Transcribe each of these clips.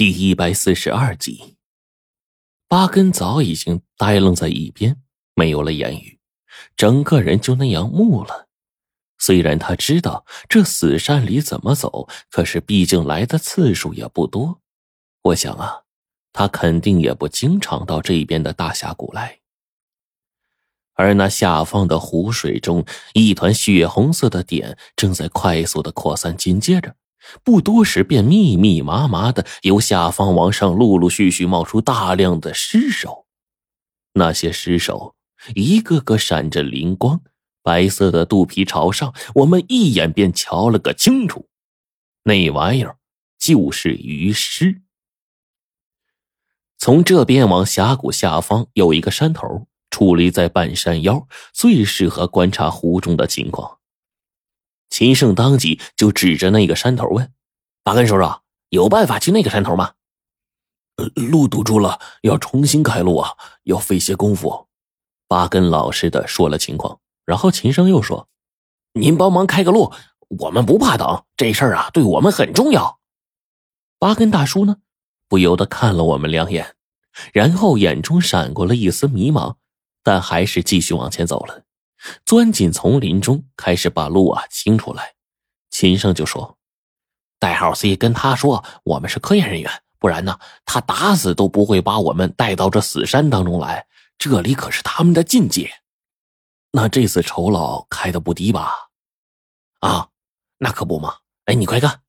第一百四十二集，八根早已经呆愣在一边，没有了言语，整个人就那样木了。虽然他知道这死山里怎么走，可是毕竟来的次数也不多。我想啊，他肯定也不经常到这边的大峡谷来。而那下方的湖水中，一团血红色的点正在快速的扩散，紧接着。不多时，便密密麻麻的由下方往上，陆陆续续冒出大量的尸首。那些尸首一个个闪着灵光，白色的肚皮朝上，我们一眼便瞧了个清楚。那玩意儿就是鱼尸。从这边往峡谷下方有一个山头，矗立在半山腰，最适合观察湖中的情况。秦胜当即就指着那个山头问：“八根叔叔，有办法去那个山头吗？”“路堵住了，要重新开路啊，要费些功夫。”巴根老实的说了情况，然后秦胜又说：“您帮忙开个路，我们不怕等，这事儿啊对我们很重要。”巴根大叔呢，不由得看了我们两眼，然后眼中闪过了一丝迷茫，但还是继续往前走了。钻进丛林中，开始把路啊清出来。秦胜就说：“代号 C 跟他说，我们是科研人员，不然呢，他打死都不会把我们带到这死山当中来。这里可是他们的禁界。那这次酬劳开的不低吧？啊，那可不嘛！哎，你快看，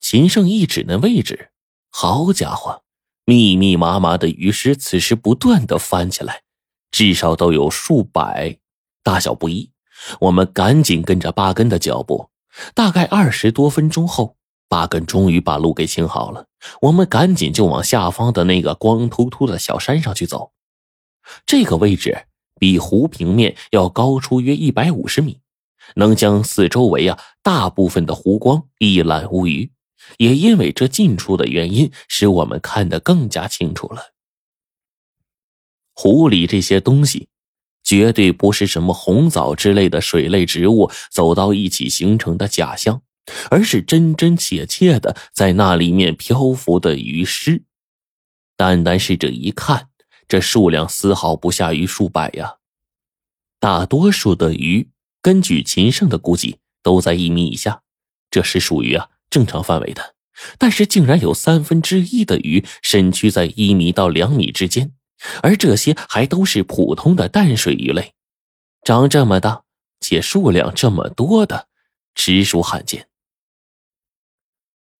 秦胜一指那位置，好家伙，密密麻麻的鱼尸此时不断的翻起来，至少都有数百。”大小不一，我们赶紧跟着八根的脚步。大概二十多分钟后，八根终于把路给清好了。我们赶紧就往下方的那个光秃秃的小山上去走。这个位置比湖平面要高出约一百五十米，能将四周围啊大部分的湖光一览无余。也因为这近处的原因，使我们看得更加清楚了。湖里这些东西。绝对不是什么红藻之类的水类植物走到一起形成的假象，而是真真切切的在那里面漂浮的鱼尸。单单是这一看，这数量丝毫不下于数百呀。大多数的鱼，根据秦胜的估计，都在一米以下，这是属于啊正常范围的。但是竟然有三分之一的鱼身躯在一米到两米之间。而这些还都是普通的淡水鱼类，长这么大且数量这么多的，实属罕见。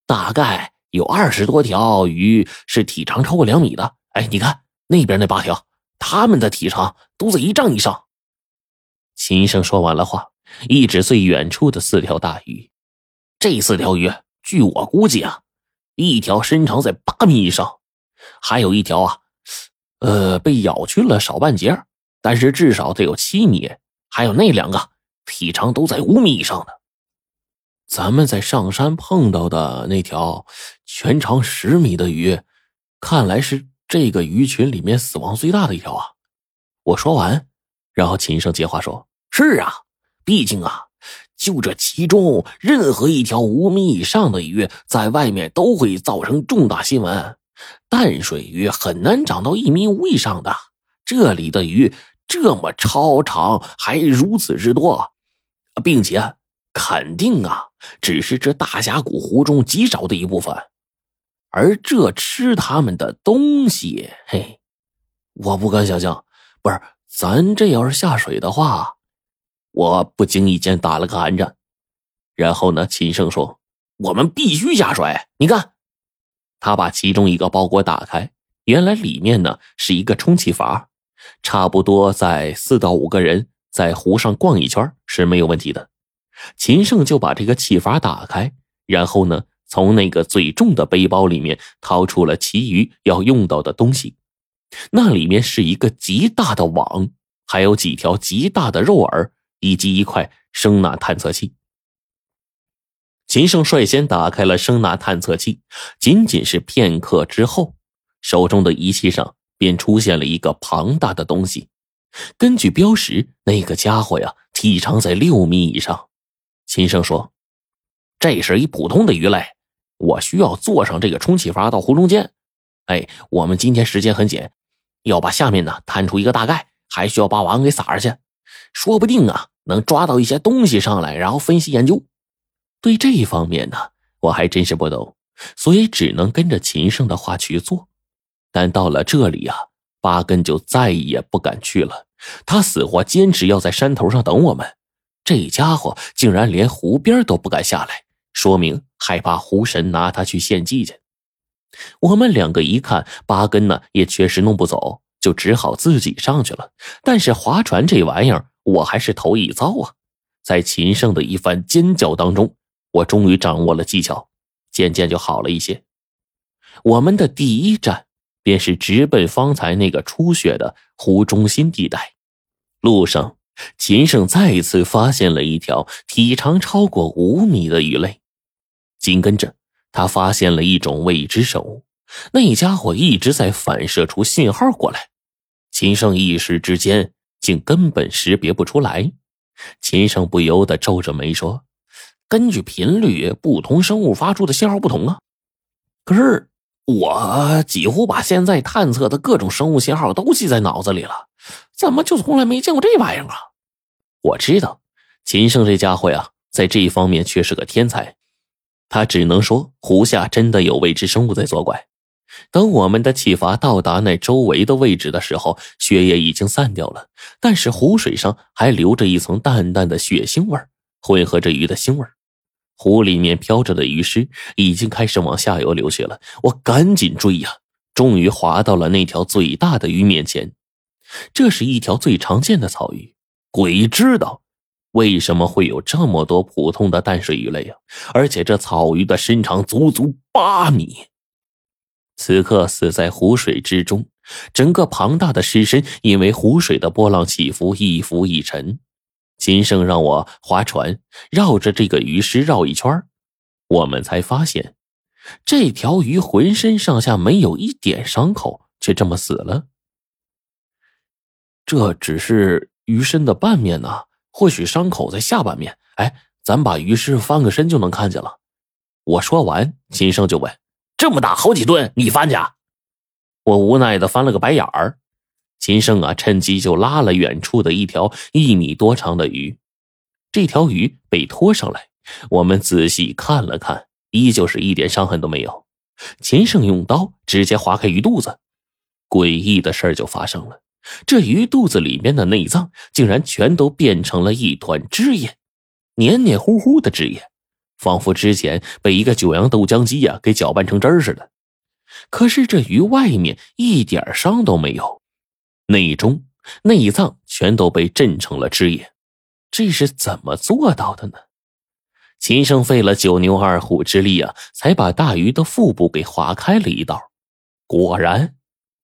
大概有二十多条鱼是体长超过两米的。哎，你看那边那八条，它们的体长都在一丈以上。秦生说完了话，一指最远处的四条大鱼。这四条鱼，据我估计啊，一条身长在八米以上，还有一条啊。呃，被咬去了少半截，但是至少得有七米。还有那两个，体长都在五米以上的。咱们在上山碰到的那条全长十米的鱼，看来是这个鱼群里面死亡最大的一条啊！我说完，然后秦胜接话说：“是啊，毕竟啊，就这其中任何一条五米以上的鱼，在外面都会造成重大新闻。”淡水鱼很难长到一米五以上的，这里的鱼这么超长，还如此之多，并且肯定啊，只是这大峡谷湖中极少的一部分。而这吃它们的东西，嘿，我不敢想象。不是，咱这要是下水的话，我不经意间打了个寒战。然后呢，秦胜说：“我们必须下水，你看。”他把其中一个包裹打开，原来里面呢是一个充气阀，差不多在四到五个人在湖上逛一圈是没有问题的。秦胜就把这个气阀打开，然后呢从那个最重的背包里面掏出了其余要用到的东西，那里面是一个极大的网，还有几条极大的肉饵，以及一块声呐探测器。秦胜率先打开了声呐探测器，仅仅是片刻之后，手中的仪器上便出现了一个庞大的东西。根据标识，那个家伙呀，体长在六米以上。秦胜说：“这是一普通的鱼类，我需要坐上这个充气筏到湖中间。哎，我们今天时间很紧，要把下面呢探出一个大概，还需要把网给撒上去，说不定啊能抓到一些东西上来，然后分析研究。对这一方面呢，我还真是不懂，所以只能跟着秦胜的话去做。但到了这里啊，八根就再也不敢去了，他死活坚持要在山头上等我们。这家伙竟然连湖边都不敢下来，说明害怕湖神拿他去献祭去。我们两个一看八根呢，也确实弄不走，就只好自己上去了。但是划船这玩意儿，我还是头一遭啊！在秦胜的一番尖叫当中，我终于掌握了技巧，渐渐就好了一些。我们的第一站便是直奔方才那个出血的湖中心地带。路上，秦胜再次发现了一条体长超过五米的鱼类，紧跟着。他发现了一种未知生物，那家伙一直在反射出信号过来。秦胜一时之间竟根本识别不出来。秦胜不由得皱着眉说：“根据频率，不同生物发出的信号不同啊。可是我几乎把现在探测的各种生物信号都记在脑子里了，怎么就从来没见过这玩意儿啊？”我知道，秦胜这家伙呀，在这一方面却是个天才。他只能说，湖下真的有未知生物在作怪。等我们的气阀到达那周围的位置的时候，血液已经散掉了，但是湖水上还留着一层淡淡的血腥味混合着鱼的腥味湖里面飘着的鱼尸已经开始往下游流去了。我赶紧追呀，终于划到了那条最大的鱼面前。这是一条最常见的草鱼，鬼知道。为什么会有这么多普通的淡水鱼类啊？而且这草鱼的身长足足八米。此刻死在湖水之中，整个庞大的尸身因为湖水的波浪起伏一浮一沉。金胜让我划船绕着这个鱼尸绕一圈，我们才发现，这条鱼浑身上下没有一点伤口，却这么死了。这只是鱼身的半面呢。或许伤口在下半面。哎，咱把鱼尸翻个身就能看见了。我说完，秦胜就问：“这么大，好几吨，你翻去？”我无奈的翻了个白眼儿。秦胜啊，趁机就拉了远处的一条一米多长的鱼。这条鱼被拖上来，我们仔细看了看，依旧是一点伤痕都没有。秦胜用刀直接划开鱼肚子，诡异的事儿就发生了。这鱼肚子里面的内脏竟然全都变成了一团汁液，黏黏糊糊的汁液，仿佛之前被一个九阳豆浆机呀给搅拌成汁儿似的。可是这鱼外面一点伤都没有，内中内脏全都被震成了汁液，这是怎么做到的呢？秦胜费了九牛二虎之力啊，才把大鱼的腹部给划开了一道，果然。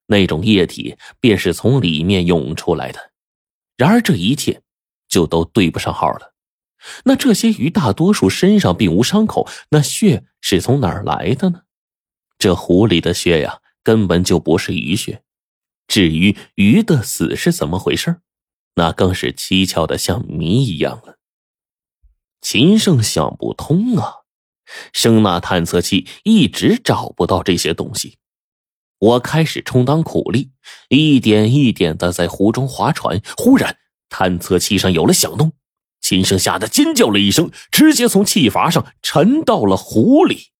那种液体便是从里面涌出来的，然而这一切就都对不上号了。那这些鱼大多数身上并无伤口，那血是从哪儿来的呢？这湖里的血呀，根本就不是鱼血。至于鱼的死是怎么回事，那更是蹊跷的像谜一样了。秦胜想不通啊，声呐探测器一直找不到这些东西。我开始充当苦力，一点一点的在湖中划船。忽然，探测器上有了响动，秦胜吓得尖叫了一声，直接从气阀上沉到了湖里。